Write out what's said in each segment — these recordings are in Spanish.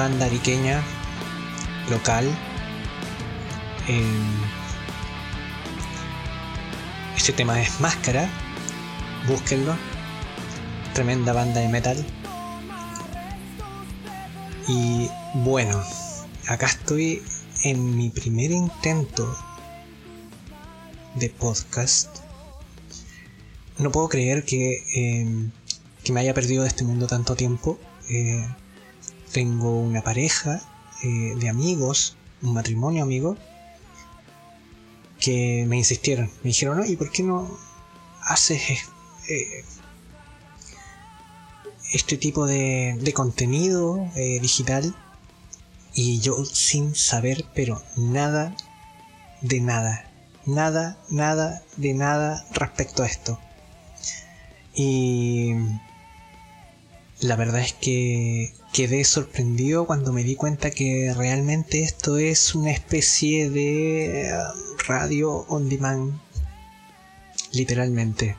banda ariqueña, local. Em, este tema es Máscara, búsquenlo. Tremenda banda de metal. Y bueno, acá estoy en mi primer intento de podcast. No puedo creer que, em, que me haya perdido de este mundo tanto tiempo. Eh, tengo una pareja eh, de amigos, un matrimonio amigo, que me insistieron. Me dijeron. ¿y por qué no haces eh, este tipo de, de contenido digital? Y yo sin saber, pero nada de nada. Nada, nada, de nada respecto a esto. Y la verdad es que quedé sorprendido cuando me di cuenta que realmente esto es una especie de eh, radio on demand. Literalmente.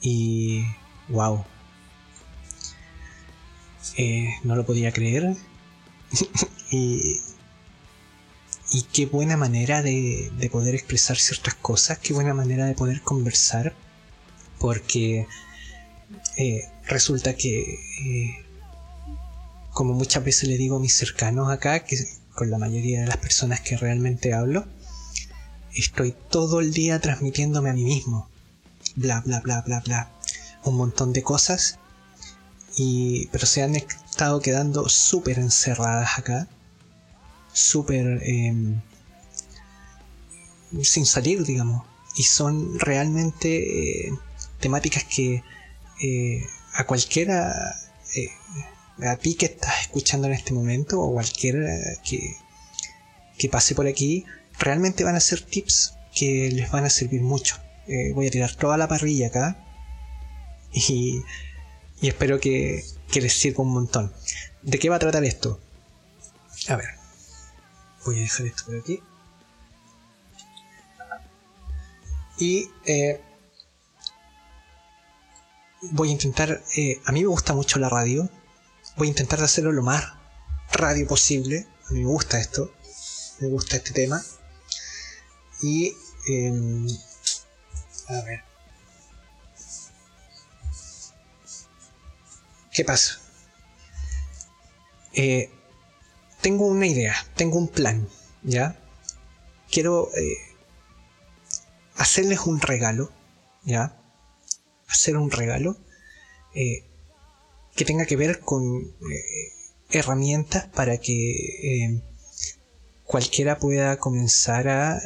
Y... wow. Eh, no lo podía creer. y, y qué buena manera de, de, poder expresar ciertas cosas, qué buena manera de poder conversar, porque eh, resulta que, eh, como muchas veces le digo a mis cercanos acá, que con la mayoría de las personas que realmente hablo, estoy todo el día transmitiéndome a mí mismo, bla, bla, bla, bla, bla, un montón de cosas, y, pero se han estado quedando súper encerradas acá, súper em, sin salir, digamos, y son realmente eh, temáticas que eh, a cualquiera, eh, a ti que estás escuchando en este momento o cualquiera que, que pase por aquí, realmente van a ser tips que les van a servir mucho. Eh, voy a tirar toda la parrilla acá y, y espero que, que les sirva un montón. ¿De qué va a tratar esto? A ver, voy a dejar esto por aquí. Y eh, voy a intentar, eh, a mí me gusta mucho la radio, voy a intentar hacerlo lo más radio posible, a me gusta esto, me gusta este tema. Y, eh, a ver. ¿Qué pasa? Eh, tengo una idea, tengo un plan, ¿ya? Quiero eh, hacerles un regalo, ¿ya? Hacer un regalo eh, que tenga que ver con eh, herramientas para que eh, cualquiera pueda comenzar a,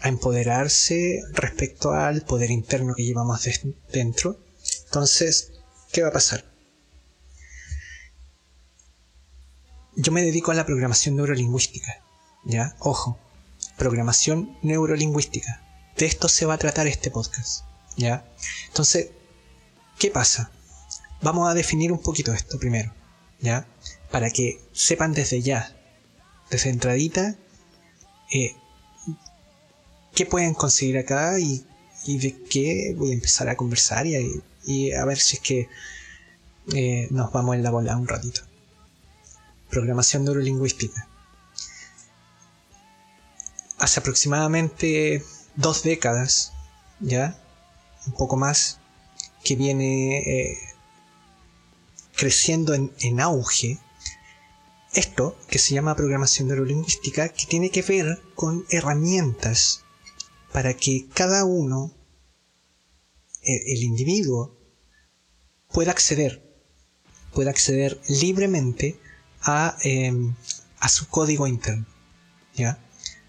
a, empoderarse respecto al poder interno que llevamos dentro. Entonces, ¿qué va a pasar? Yo me dedico a la programación neurolingüística, ¿ya? Ojo, programación neurolingüística. De esto se va a tratar este podcast. ¿Ya? Entonces, ¿qué pasa? Vamos a definir un poquito esto primero, ¿ya? Para que sepan desde ya, desde entradita, eh, qué pueden conseguir acá y, de qué voy a empezar a conversar y, y a ver si es que eh, nos vamos en la bola un ratito. Programación neurolingüística. Hace aproximadamente dos décadas, ¿ya? Un poco más, que viene eh, creciendo en, auge, esto que se llama programación neurolingüística, que tiene que ver con herramientas para que cada uno, el, el individuo, pueda acceder, pueda acceder libremente a, eh, a su código interno. ¿ya?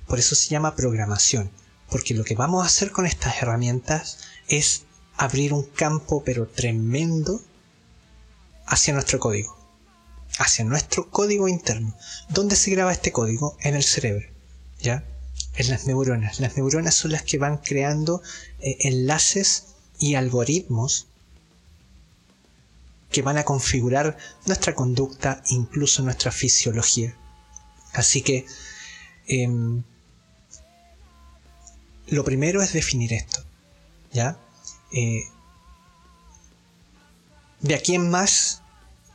Por eso se llama programación, porque lo que vamos a hacer con estas herramientas es abrir un campo pero tremendo hacia nuestro código, hacia nuestro código interno. ¿Dónde se graba este código? En el cerebro, ¿ya? En las neuronas. Las neuronas son las que van creando eh, enlaces y algoritmos que van a configurar nuestra conducta, incluso nuestra fisiología. Así que eh, lo primero es definir esto. Eh, de aquí en más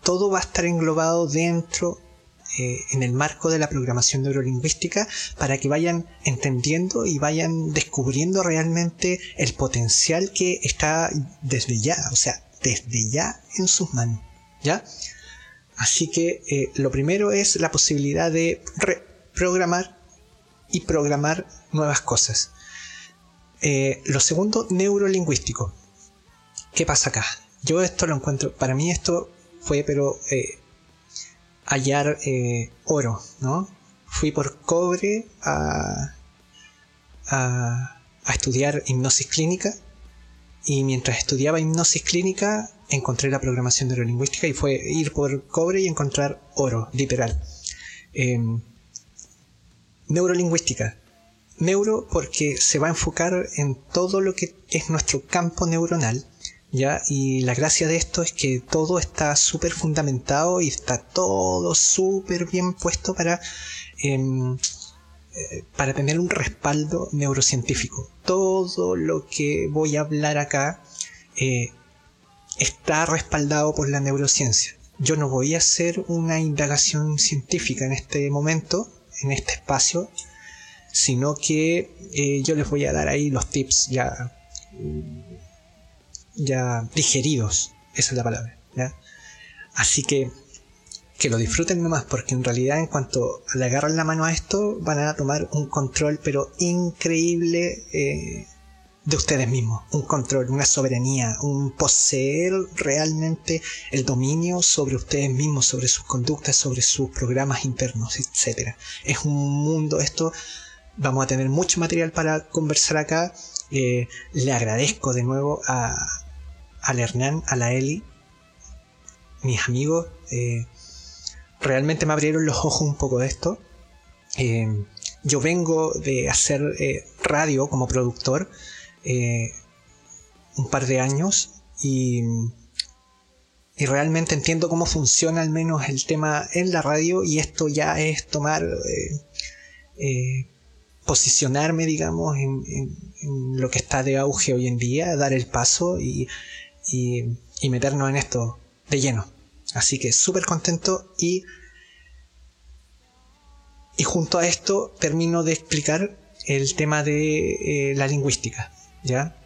todo va a estar englobado dentro, eh, en el marco de la programación neurolingüística, para que vayan entendiendo y vayan descubriendo realmente el potencial que está desde ya, o sea, desde ya en sus manos. ¿Ya? Así que eh, lo primero es la posibilidad de reprogramar y programar nuevas cosas. Eh, lo segundo, neurolingüístico. ¿Qué pasa acá? Yo esto lo encuentro, para mí esto fue pero eh, hallar oro, ¿no? Fui por cobre a, a, a estudiar hipnosis clínica y mientras estudiaba hipnosis clínica encontré la programación neurolingüística y fue ir por cobre y encontrar oro, literal. Em, neurolingüística. Neuro porque se va a enfocar en todo lo que es nuestro campo neuronal, ¿ya? Y la gracia de esto es que todo está súper fundamentado y está todo súper bien puesto para, em, eh, para tener un respaldo neurocientífico. Todo lo que voy a hablar acá eh, está respaldado por la neurociencia. Yo no voy a hacer una indagación científica en este momento, en este espacio, sino que eh, yo les voy a dar ahí los tips ya, ya digeridos, esa es la palabra. Así que que lo disfruten nomás, porque en realidad en cuanto le agarran la mano a esto, van a tomar un control pero increíble eh, de ustedes mismos, un control, una soberanía, un poseer realmente el dominio sobre ustedes mismos, sobre sus conductas, sobre sus programas internos, etc. Es un mundo esto, vamos a tener mucho material para conversar acá. Eh, le agradezco de nuevo a, al Hernán, a la Eli, mis amigos, eh, realmente me abrieron los ojos un poco de esto. Eh, yo vengo de hacer radio como productor un par de años y, y, realmente entiendo cómo funciona al menos el tema en la radio y esto ya es tomar, posicionarme, digamos, en, lo que está de auge hoy en día, dar el paso y, y, meternos en esto de lleno. Así que súper contento y, y junto a esto termino de explicar el tema de la lingüística. ¿ya?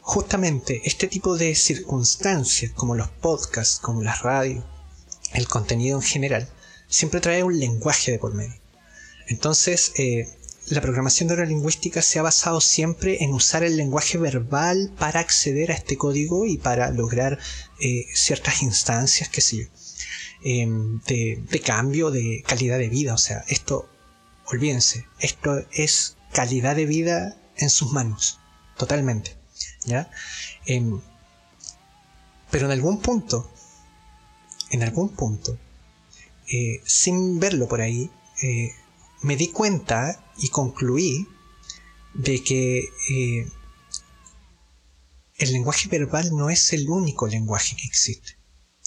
Justamente este tipo de circunstancias, como los podcasts, como las radios, el contenido en general, siempre trae un lenguaje de por medio. Entonces, eh, la programación neurolingüística se ha basado siempre en usar el lenguaje verbal para acceder a este código y para lograr eh, ciertas instancias, qué sé yo, em, de, cambio de calidad de vida. O sea, esto, olvídense, esto es calidad de vida en sus manos totalmente. ¿ya? Em, pero en algún punto, en algún punto, eh, sin verlo por ahí, eh, me di cuenta y concluí de que eh, el lenguaje verbal no es el único lenguaje que existe.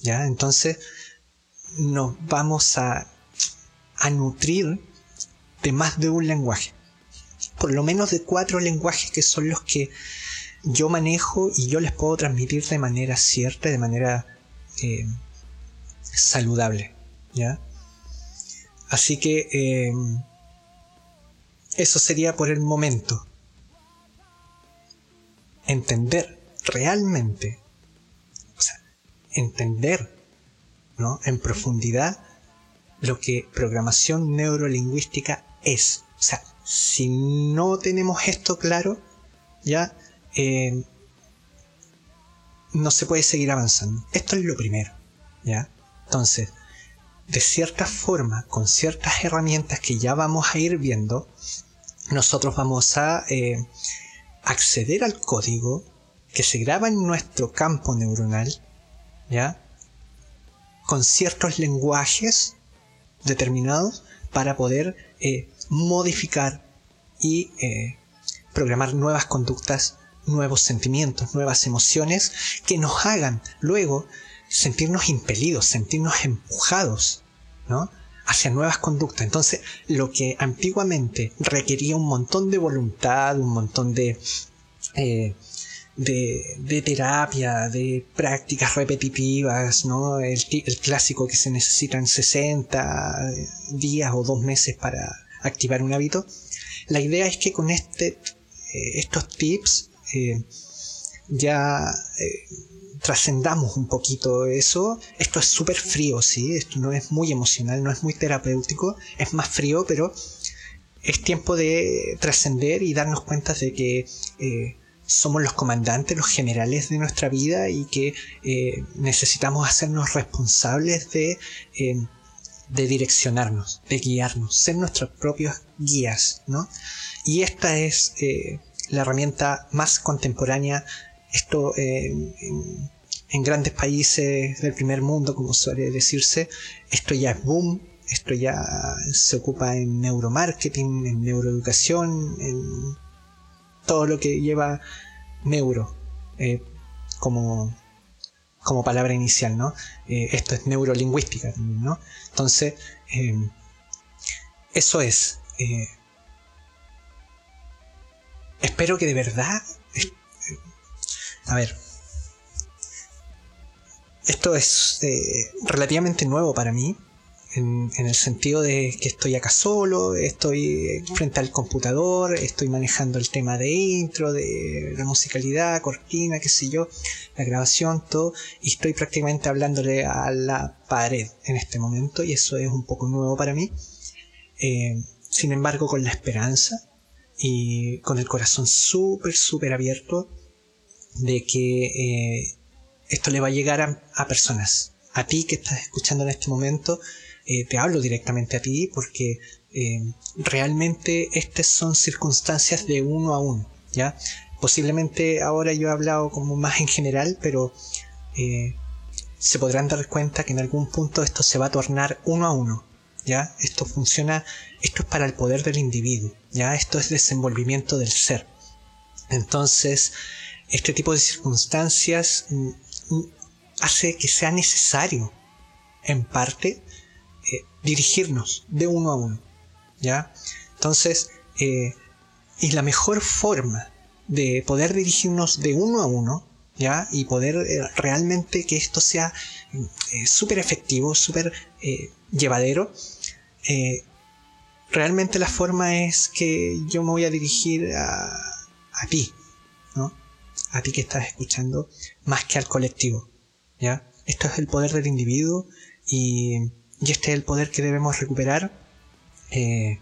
¿ya? Entonces nos vamos a, a nutrir de más de un lenguaje por lo menos de cuatro lenguajes que son los que yo manejo y yo les puedo transmitir de manera cierta, de manera eh, saludable. ¿ya? Así que eh, eso sería por el momento. Entender realmente, o sea, entender ¿no? en profundidad lo que programación neurolingüística es. O sea, si no tenemos esto claro, ya eh, no se puede seguir avanzando. Esto es lo primero, ya. Entonces, de cierta forma, con ciertas herramientas que ya vamos a ir viendo, nosotros vamos a eh, acceder al código que se graba en nuestro campo neuronal, ¿ya? Con ciertos lenguajes determinados para poder eh, modificar y eh, programar nuevas conductas, nuevos sentimientos, nuevas emociones que nos hagan luego sentirnos impelidos, sentirnos empujados, ¿no? hacia nuevas conductas. Entonces, lo que antiguamente requería un montón de voluntad, un montón de, eh, de, terapia, de prácticas repetitivas, ¿no? El, clásico que se necesitan 60 días o dos meses para activar un hábito. La idea es que con este, eh, estos tips eh, ya eh, trascendamos un poquito eso. Esto es súper frío, sí, esto no es muy emocional, no es muy terapéutico, es más frío, pero es tiempo de trascender y darnos cuenta de que somos los comandantes, los generales de nuestra vida y que eh, necesitamos hacernos responsables de, eh, de direccionarnos, de guiarnos, ser nuestros propios guías, ¿no? Y esta es eh, la herramienta más contemporánea, esto en grandes países del primer mundo, como suele decirse, esto ya es boom, esto ya se ocupa en neuromarketing, en neuroeducación, en todo lo que lleva neuro eh, como, como palabra inicial, ¿no? Eh, esto es neurolingüística ¿no? Entonces, em, eso es. Eh, espero que de verdad. a ver. Esto es relativamente nuevo para mí en, el sentido de que estoy acá solo, estoy frente al computador, estoy manejando el tema de intro, de la musicalidad, cortina, qué sé yo, la grabación, todo, y estoy prácticamente hablándole a la pared en este momento, y eso es un poco nuevo para mí. Eh, sin embargo, con la esperanza y con el corazón súper, súper abierto de que eh, esto le va a llegar a, personas, a ti que estás escuchando en este momento, eh, te hablo directamente a ti porque eh, realmente estas son circunstancias de uno a uno, ¿ya? Posiblemente ahora yo he hablado como más en general, pero eh, se podrán dar cuenta que en algún punto esto se va a tornar uno a uno, ¿ya? Esto funciona, esto es para el poder del individuo, ¿ya? Esto es desenvolvimiento del ser. Entonces, este tipo de circunstancias mm, hace que sea necesario, en parte, eh, dirigirnos de uno a uno. ¿Ya? Entonces, eh, y la mejor forma de poder dirigirnos de uno a uno, ¿ya? Y poder eh, realmente que esto sea súper efectivo, súper llevadero, realmente la forma es que yo me voy a dirigir a, a ti. A ti que estás escuchando, más que al colectivo, ¿ya? Esto es el poder del individuo y y este es el poder que debemos recuperar. Eh,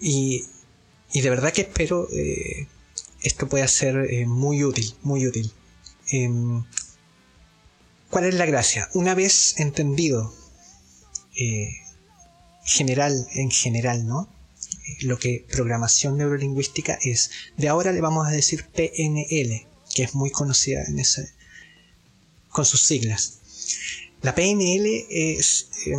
y, y, de verdad que espero eh, esto pueda ser eh, muy útil, muy útil. Em, ¿Cuál es la gracia? Una vez entendido general, en general, ¿no? Lo que programación neurolingüística es. De ahora le vamos a decir PNL, que es muy conocida en ese, con sus siglas. La PNL es, eh,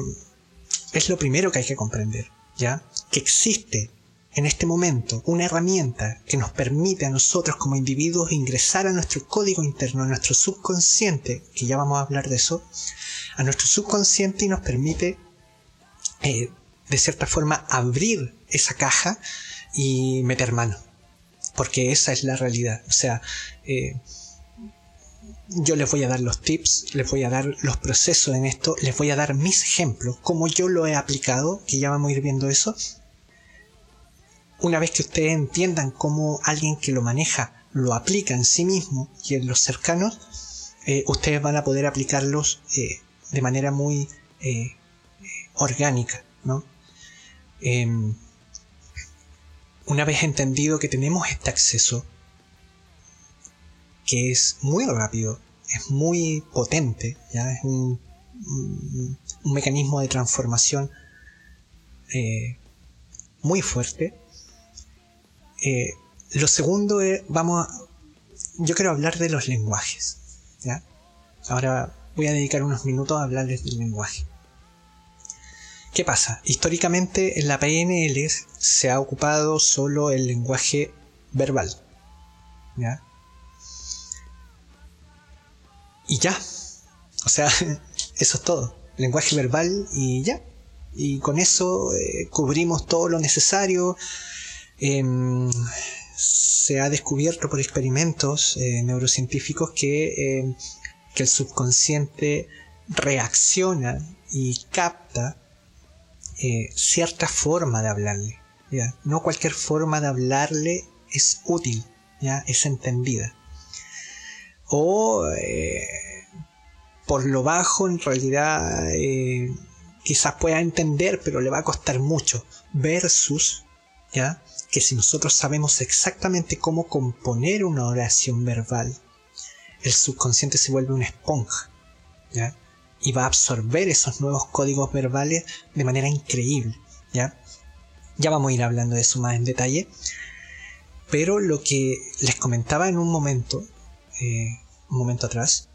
es lo primero que hay que comprender, ¿ya? Que existe en este momento una herramienta que nos permite a nosotros como individuos ingresar a nuestro código interno, a nuestro subconsciente, que ya vamos a hablar de eso, a nuestro subconsciente y nos permite eh, de cierta forma abrir esa caja y meter mano. Porque esa es la realidad. O sea, eh, yo les voy a dar los tips, les voy a dar los procesos en esto, les voy a dar mis ejemplos, como yo lo he aplicado, que ya vamos a ir viendo eso. Una vez que ustedes entiendan cómo alguien que lo maneja lo aplica en sí mismo y en los cercanos, eh, ustedes van a poder aplicarlos eh, de manera muy orgánica, ¿no? Una vez entendido que tenemos este acceso, que es muy rápido, es muy potente, ¿ya? es un, un, mecanismo de transformación eh, muy fuerte. Eh, lo segundo es, vamos a, yo quiero hablar de los lenguajes. ¿ya? Ahora voy a dedicar unos minutos a hablarles del lenguaje. ¿Qué pasa? Históricamente en la PNL se ha ocupado solo el lenguaje verbal. ¿ya? Y ya. O sea, eso es todo. Lenguaje verbal y ya. Y con eso eh, cubrimos todo lo necesario. Em, se ha descubierto por experimentos eh, neurocientíficos que, eh, que el subconsciente reacciona y capta cierta forma de hablarle. No cualquier forma de hablarle es útil, ¿ya? es entendida. O por lo bajo en realidad quizás pueda entender, pero le va a costar mucho. Versus, ¿ya? Que si nosotros sabemos exactamente cómo componer una oración verbal, el subconsciente se vuelve una esponja, ¿ya? Y va a absorber esos nuevos códigos verbales de manera increíble, ¿ya? Ya vamos a ir hablando de eso más en detalle. Pero lo que les comentaba en un momento, eh, un momento atrás,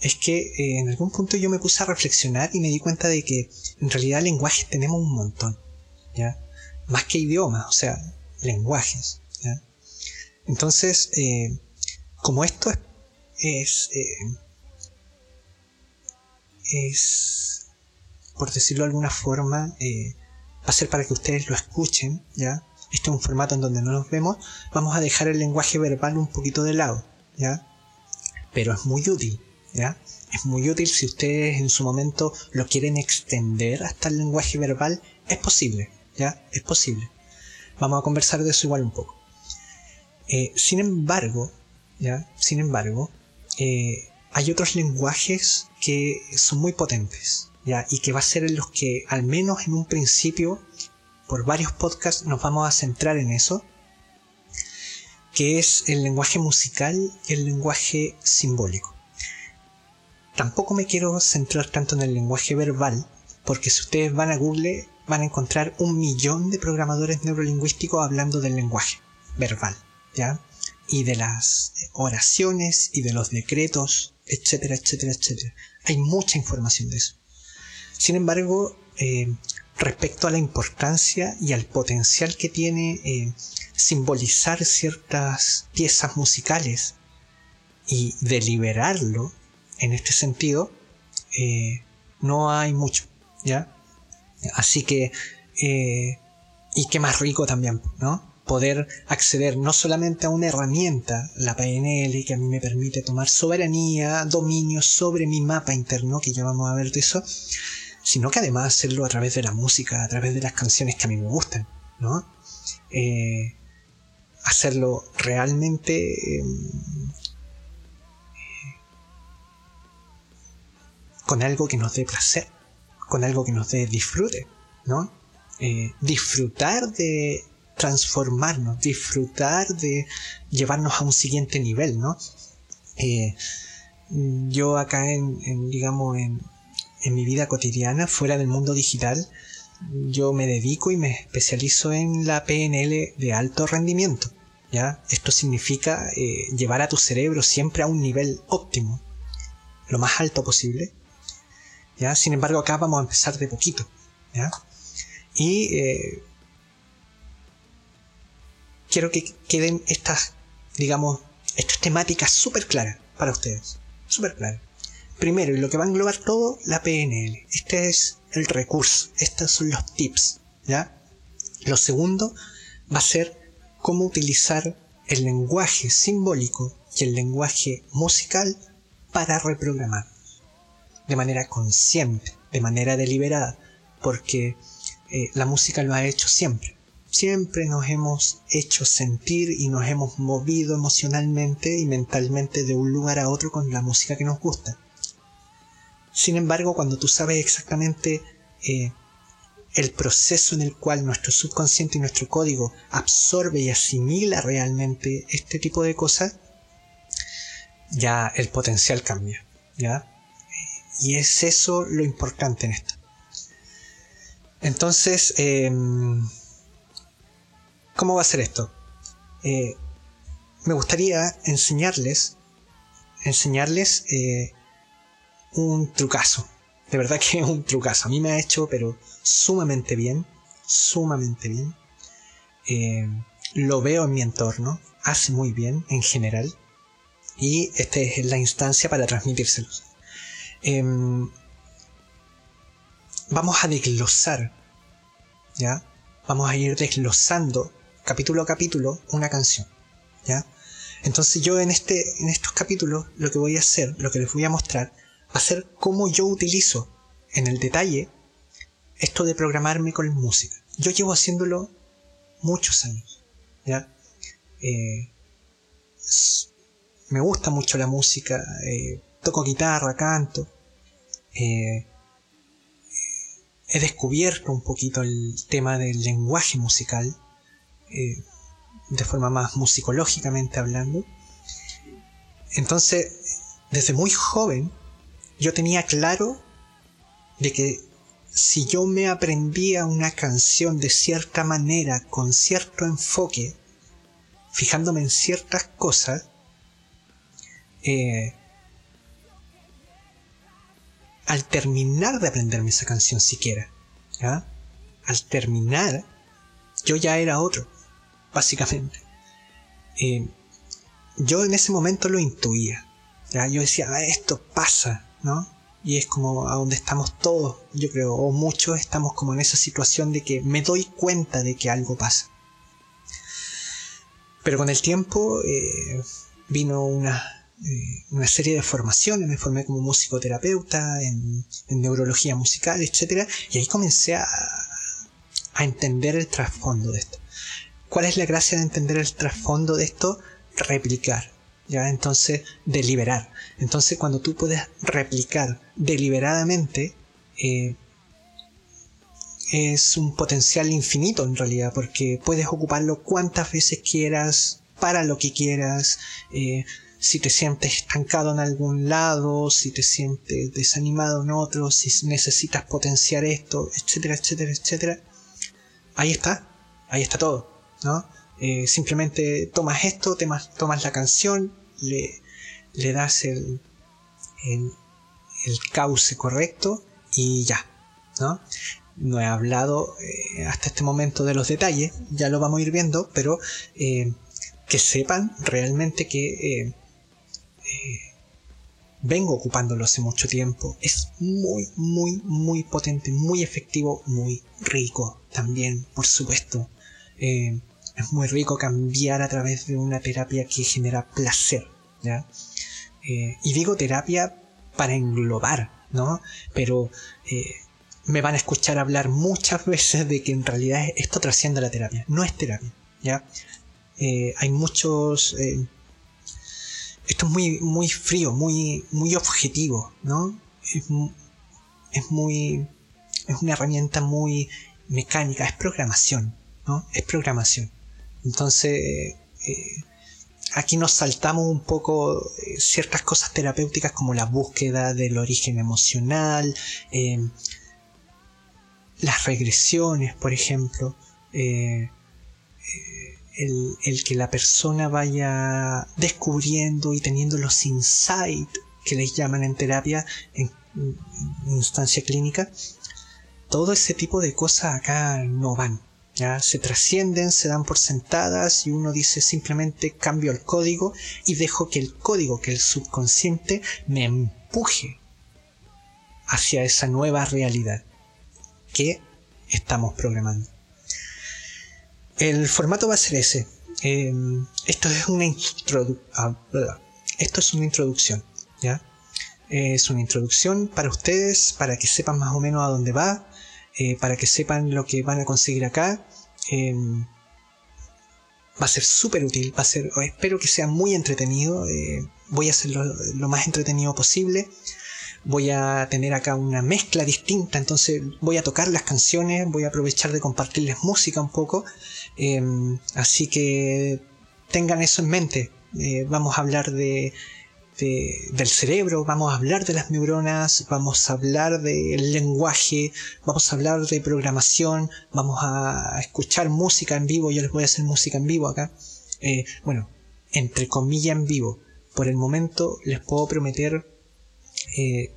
es que eh, en algún punto yo me puse a reflexionar y me di cuenta de que en realidad lenguajes tenemos un montón, ¿ya? Más que idiomas, o sea, lenguajes, ¿ya? Entonces, eh, como esto es, es, por decirlo de alguna forma, va a ser para que ustedes lo escuchen, ¿ya? Este es un formato en donde no nos vemos, vamos a dejar el lenguaje verbal un poquito de lado, ¿ya? Pero es muy útil, es muy útil si ustedes en su momento lo quieren extender hasta el lenguaje verbal, es posible, ¿ya? Es posible. Vamos a conversar de eso igual un poco. Eh, sin embargo, ¿ya? Sin embargo, eh, hay otros lenguajes que son muy potentes, ¿ya? Y que va a ser en los que, al menos en un principio, por varios podcasts nos vamos a centrar en eso, que es el lenguaje musical y el lenguaje simbólico. Tampoco me quiero centrar tanto en el lenguaje verbal, porque si ustedes van a Google van a encontrar un millón de programadores neurolingüísticos hablando del lenguaje verbal, ¿ya? Y de las oraciones y de los decretos, etcétera, etcétera, etcétera. Hay mucha información de eso. Sin embargo, eh, respecto a la importancia y al potencial que tiene eh, simbolizar ciertas piezas musicales y deliberarlo en este sentido, eh, no hay mucho, ¿ya? Así que, y qué más rico también, ¿no? Poder acceder no solamente a una herramienta, la PNL, que a mí me permite tomar soberanía, dominio sobre mi mapa interno, que ya vamos a ver de eso, sino que además hacerlo a través de la música, a través de las canciones que a mí me gustan, ¿no? Eh, hacerlo realmente em, con algo que nos dé placer, con algo que nos dé disfrute, ¿no? Eh, disfrutar de transformarnos, disfrutar de llevarnos a un siguiente nivel, ¿no? Eh, yo acá en, digamos, en, en, mi vida cotidiana, fuera del mundo digital, yo me dedico y me especializo en la PNL de alto rendimiento, ¿ya? Esto significa eh, llevar a tu cerebro siempre a un nivel óptimo, lo más alto posible, ¿ya? Sin embargo, acá vamos a empezar de poquito, ¿ya? Y eh, quiero que queden estas, digamos, estas temáticas súper claras para ustedes, súper claras. Primero, y lo que va a englobar todo, la PNL. Este es el recurso, estos son los tips, ¿ya? Lo segundo va a ser cómo utilizar el lenguaje simbólico y el lenguaje musical para reprogramar de manera consciente, de manera deliberada, porque eh, la música lo ha hecho siempre. Siempre nos hemos hecho sentir y nos hemos movido emocionalmente y mentalmente de un lugar a otro con la música que nos gusta. Sin embargo, cuando tú sabes exactamente eh, el proceso en el cual nuestro subconsciente y nuestro código absorbe y asimila realmente este tipo de cosas, ya el potencial cambia. ¿ya? Y es eso lo importante en esto. Entonces, em, ¿cómo va a ser esto? Eh, me gustaría enseñarles, enseñarles eh, un trucazo. De verdad que es un trucazo. A mí me ha hecho, pero sumamente bien, sumamente bien. Eh, lo veo en mi entorno, hace muy bien en general. Y esta es la instancia para transmitírselos. Em, vamos a desglosar, ¿ya? Vamos a ir desglosando capítulo a capítulo una canción, ¿ya? Entonces yo en, este, en estos capítulos lo que voy a hacer, lo que les voy a mostrar, va a ser cómo yo utilizo en el detalle esto de programarme con música. Yo llevo haciéndolo muchos años, ¿ya? Eh, me gusta mucho la música, eh, toco guitarra, canto, eh, he descubierto un poquito el tema del lenguaje musical, eh, de forma más musicológicamente hablando. Entonces, desde muy joven, yo tenía claro de que si yo me aprendía una canción de cierta manera, con cierto enfoque, fijándome en ciertas cosas, eh, al terminar de aprenderme esa canción siquiera, al terminar, yo ya era otro, básicamente. Eh, yo en ese momento lo intuía, ¿ya? yo decía, ah, esto pasa, ¿no? Y es como a donde estamos todos, yo creo, o muchos estamos como en esa situación de que me doy cuenta de que algo pasa. Pero con el tiempo eh, vino una, eh, una serie de formaciones, me formé como musicoterapeuta en, neurología musical, etc. Y ahí comencé a, a entender el trasfondo de esto. ¿Cuál es la gracia de entender el trasfondo de esto? Replicar. ¿ya? Entonces, deliberar. Entonces, cuando tú puedes replicar deliberadamente, eh, es un potencial infinito en realidad, porque puedes ocuparlo cuantas veces quieras, para lo que quieras, eh, si te sientes estancado en algún lado, si te sientes desanimado en otro, si necesitas potenciar esto, etcétera, etcétera, etcétera. Ahí está, ahí está todo, Eh, simplemente tomas esto, tomas, la canción, le, das el, el, cauce correcto y ya, ¿no? No he hablado eh, hasta este momento de los detalles, ya lo vamos a ir viendo, pero eh, que sepan realmente que vengo ocupándolo hace mucho tiempo. Es muy, muy, muy potente, muy efectivo, muy rico también, por supuesto. Es muy rico cambiar a través de una terapia que genera placer, ¿ya? Eh, y digo terapia para englobar, ¿no? Pero me van a escuchar hablar muchas veces de que en realidad esto trasciende la terapia. No es terapia, ¿ya? hay muchos esto es muy, muy frío, muy, muy objetivo, ¿no? Es, es muy, es una herramienta muy mecánica, es programación, ¿no? Es programación. Entonces, eh, aquí nos saltamos un poco eh, ciertas cosas terapéuticas como la búsqueda del origen emocional, eh, las regresiones, por ejemplo, el, que la persona vaya descubriendo y teniendo los insights que les llaman en terapia, en, instancia clínica, todo ese tipo de cosas acá no van. Se trascienden, se dan por sentadas y uno dice simplemente cambio el código y dejo que el código, que el subconsciente me empuje hacia esa nueva realidad que estamos programando. El formato va a ser ese. Em, esto es una ah, esto introducción. Es una introducción para ustedes, para que sepan más o menos a dónde va, eh, para que sepan lo que van a conseguir acá. Em, va a ser súper útil, va a ser, espero que sea muy entretenido. Eh, voy a hacerlo lo más entretenido posible voy a tener acá una mezcla distinta, entonces voy a tocar las canciones, voy a aprovechar de compartirles música un poco, em, así que tengan eso en mente, eh, vamos a hablar de, del cerebro, vamos a hablar de las neuronas, vamos a hablar del lenguaje, vamos a hablar de programación, vamos a escuchar música en vivo, yo les voy a hacer música en vivo acá, eh, bueno, entre comillas en vivo, por el momento les puedo prometer eh,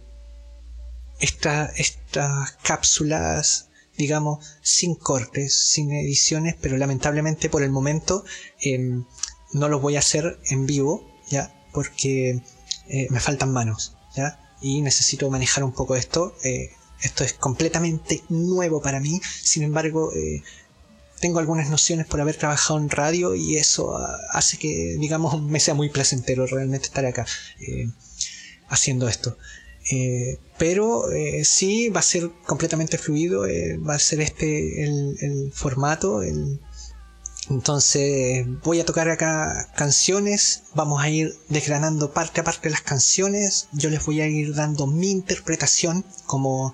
estas cápsulas, digamos, sin cortes, sin ediciones, pero lamentablemente por el momento em, no los voy a hacer en vivo, ¿ya? Porque eh, me faltan manos. Y necesito manejar un poco esto. Eh, esto es completamente nuevo para mí, sin embargo, tengo algunas nociones por haber trabajado en radio y eso ah, hace que, digamos, me sea muy placentero realmente estar acá eh, haciendo esto. Eh, pero eh, sí va a ser completamente fluido, va a ser este el, formato. Entonces voy a tocar acá canciones, vamos a ir desgranando parte a parte las canciones, yo les voy a ir dando mi interpretación como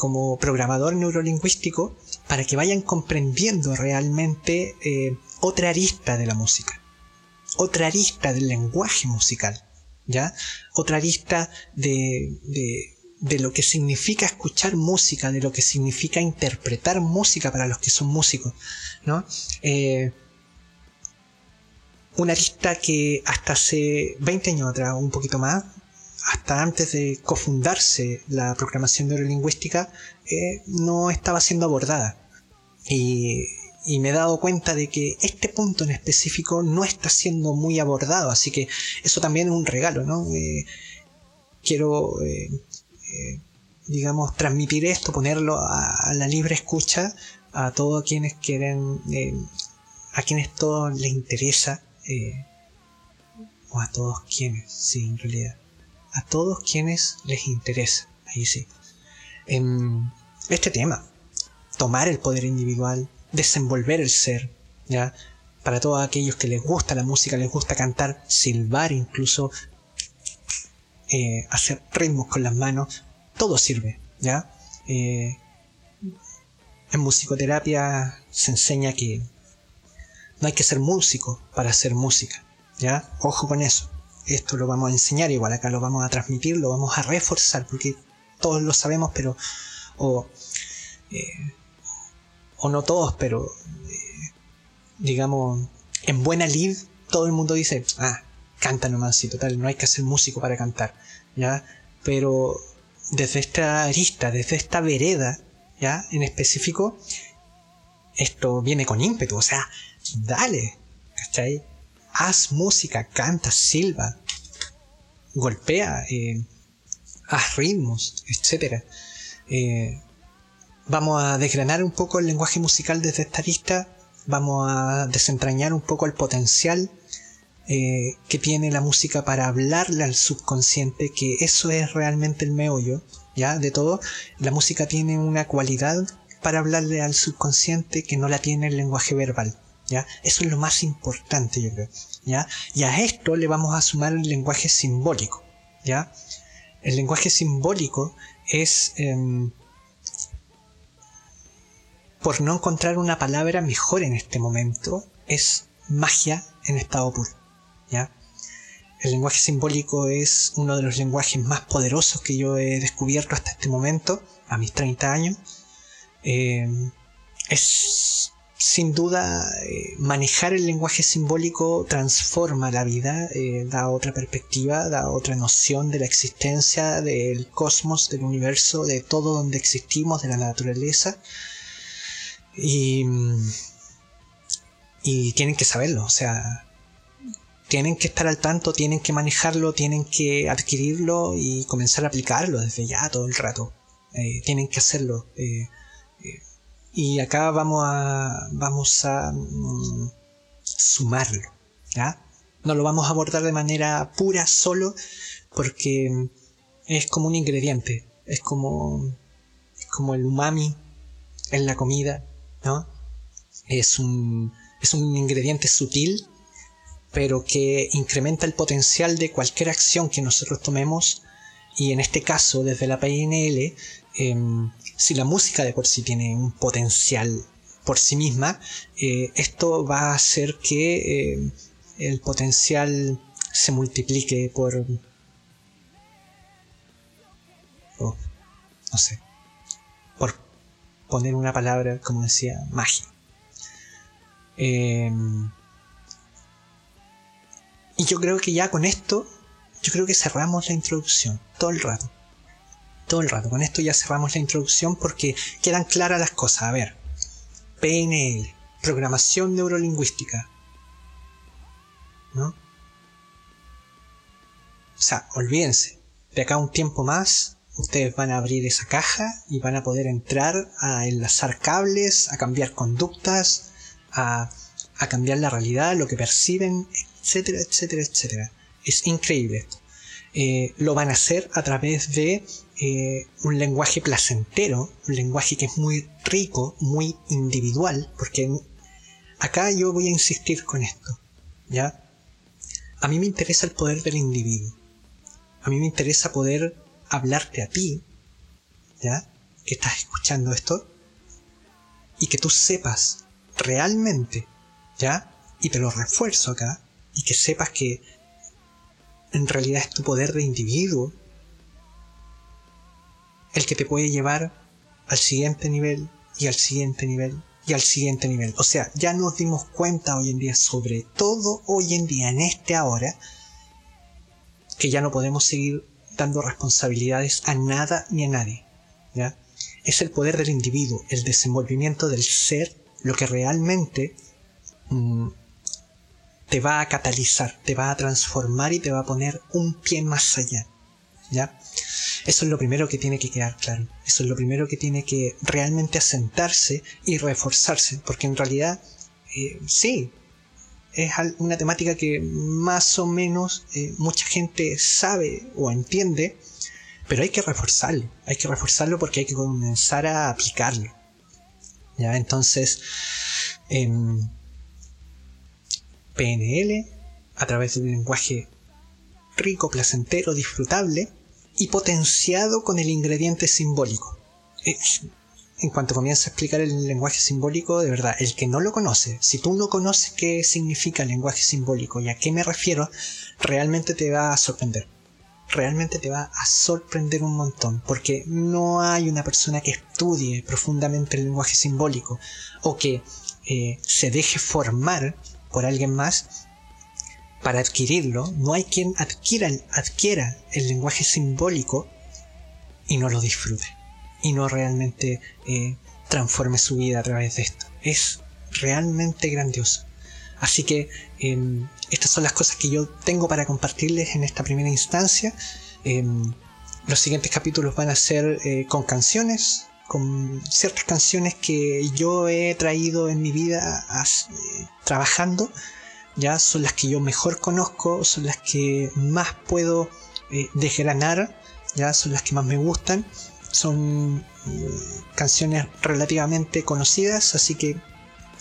como programador neurolingüístico para que vayan comprendiendo realmente eh, otra arista de la música, otra arista del lenguaje musical, ¿ya? Otra arista de, de, lo que significa escuchar música, de lo que significa interpretar música para los que son músicos, ¿no? Eh, una arista que hasta hace 20 años atrás, un poquito más, hasta antes de cofundarse la programación neurolingüística, eh, no estaba siendo abordada. Y, me he dado cuenta de que este punto en específico no está siendo muy abordado, así que eso también es un regalo. Eh, quiero, eh, digamos, transmitir esto, ponerlo a, la libre escucha a todos quienes quieren, a quienes todo les interesa, o a todos quienes, sí, en realidad a todos quienes les interesa. Ahí sí. En este tema, tomar el poder individual, desenvolver el ser, ¿ya? Para todos aquellos que les gusta la música, les gusta cantar, silbar incluso, eh, hacer ritmos con las manos, todo sirve, ¿ya? Eh, en musicoterapia se enseña que no hay que ser músico para hacer música, ¿ya? Ojo con eso esto lo vamos a enseñar, igual acá lo vamos a transmitir, lo vamos a reforzar, porque todos lo sabemos, pero, o, eh, o no todos, pero, eh, digamos, en buena lid, todo el mundo dice, ah, canta nomás, y total, no hay que ser músico para cantar, ¿ya? Pero desde esta arista, desde esta vereda, ¿ya? En específico, esto viene con ímpetu, o sea, dale, ¿cachai? haz música, canta, silba, golpea, eh, haz ritmos, etc. Eh, vamos a desgranar un poco el lenguaje musical desde esta lista, vamos a desentrañar un poco el potencial eh, que tiene la música para hablarle al subconsciente, que eso es realmente el meollo, ¿ya? De todo, la música tiene una cualidad para hablarle al subconsciente que no la tiene el lenguaje verbal. Eso es lo más importante, yo creo, ¿ya? Y a esto le vamos a sumar el lenguaje simbólico, ¿ya? El lenguaje simbólico es, em, por no encontrar una palabra mejor en este momento, es magia en estado puro, El lenguaje simbólico es uno de los lenguajes más poderosos que yo he descubierto hasta este momento, a mis 30 años. Em, es sin duda, eh, manejar el lenguaje simbólico transforma la vida, eh, da otra perspectiva, da otra noción de la existencia, del cosmos, del universo, de todo donde existimos, de la naturaleza. Y, y tienen que saberlo, o sea, tienen que estar al tanto, tienen que manejarlo, tienen que adquirirlo y comenzar a aplicarlo desde ya todo el rato. Eh, tienen que hacerlo. Y acá vamos a, vamos a mm, sumarlo. No lo vamos a abordar de manera pura solo porque es como un ingrediente, es como, es como el umami en la comida, ¿no? Es un, es un ingrediente sutil, pero que incrementa el potencial de cualquier acción que nosotros tomemos y en este caso desde la PNL Em, si la música de por sí tiene un potencial por sí misma, eh, esto va a hacer que eh, el potencial se multiplique por... no sé. Por poner una palabra, como decía, magia. Y yo creo que ya con esto, yo creo que cerramos la introducción todo el rato todo el rato. Con esto ya cerramos la introducción porque quedan claras las cosas. A ver, PNL, programación neurolingüística. ¿No? O sea, olvídense. De acá un tiempo más, ustedes van a abrir esa caja y van a poder entrar a enlazar cables, a cambiar conductas, a, cambiar la realidad, lo que perciben, etcétera, etcétera, etcétera. Es increíble esto. Eh, lo van a hacer a través de eh, un lenguaje placentero, un lenguaje que es muy rico, muy individual, porque acá yo voy a insistir con esto, ¿ya? A mí me interesa el poder del individuo. A mí me interesa poder hablarte a ti, ¿ya? Que estás escuchando esto, y que tú sepas realmente, ¿ya? Y te lo refuerzo acá, y que sepas que en realidad es tu poder de individuo el que te puede llevar al siguiente nivel y al siguiente nivel y al siguiente nivel. O sea, ya nos dimos cuenta hoy en día, sobre todo hoy en día, en este ahora, que ya no podemos seguir dando responsabilidades a nada ni a nadie. ¿ya? Es el poder del individuo, el desenvolvimiento del ser, lo que realmente mm, te va a catalizar, te va a transformar y te va a poner un pie más allá. ¿Ya? Eso es lo primero que tiene que quedar claro. Eso es lo primero que tiene que realmente asentarse y reforzarse. Porque en realidad, eh, sí, es una temática que más o menos eh, mucha gente sabe o entiende, pero hay que reforzarlo. Hay que reforzarlo porque hay que comenzar a aplicarlo. ¿Ya? Entonces, en PNL, a través de un lenguaje rico, placentero, disfrutable, y potenciado con el ingrediente simbólico. Eh, en cuanto comienza a explicar el lenguaje simbólico, de verdad, el que no lo conoce, si tú no conoces qué significa el lenguaje simbólico y a qué me refiero, realmente te va a sorprender. Realmente te va a sorprender un montón, porque no hay una persona que estudie profundamente el lenguaje simbólico o que eh, se deje formar por alguien más para adquirirlo, no hay quien adquiera, adquiera el lenguaje simbólico y no lo disfrute. Y no realmente eh, transforme su vida a través de esto. Es realmente grandioso. Así que em, estas son las cosas que yo tengo para compartirles en esta primera instancia. Em, los siguientes capítulos van a ser eh, con canciones, con ciertas canciones que yo he traído en mi vida trabajando ya son las que yo mejor conozco, son las que más puedo eh, desgranar, ya son las que más me gustan, son eh, canciones relativamente conocidas, así que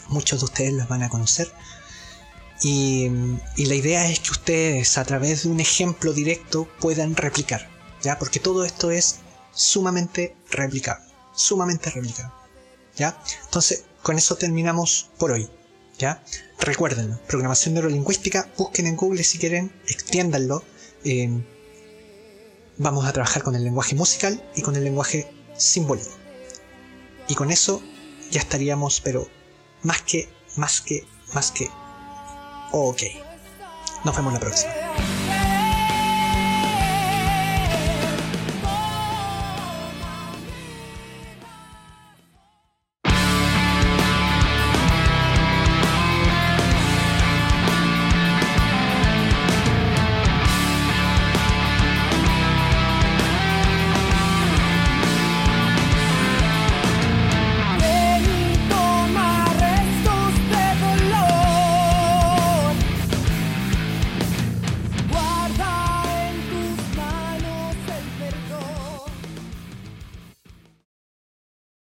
muchos de ustedes las van a conocer. Y, y, la idea es que ustedes a través de un ejemplo directo puedan replicar, ¿ya? Porque todo esto es sumamente replicable, sumamente replicable, ¿ya? Entonces, con eso terminamos por hoy. ¿ya? Recuérdenlo, programación neurolingüística, busquen en Google si quieren, extiéndanlo. Eh, vamos a trabajar con el lenguaje musical y con el lenguaje simbólico. Y con eso ya estaríamos, pero más que, más que, más que, ok. Nos vemos la próxima.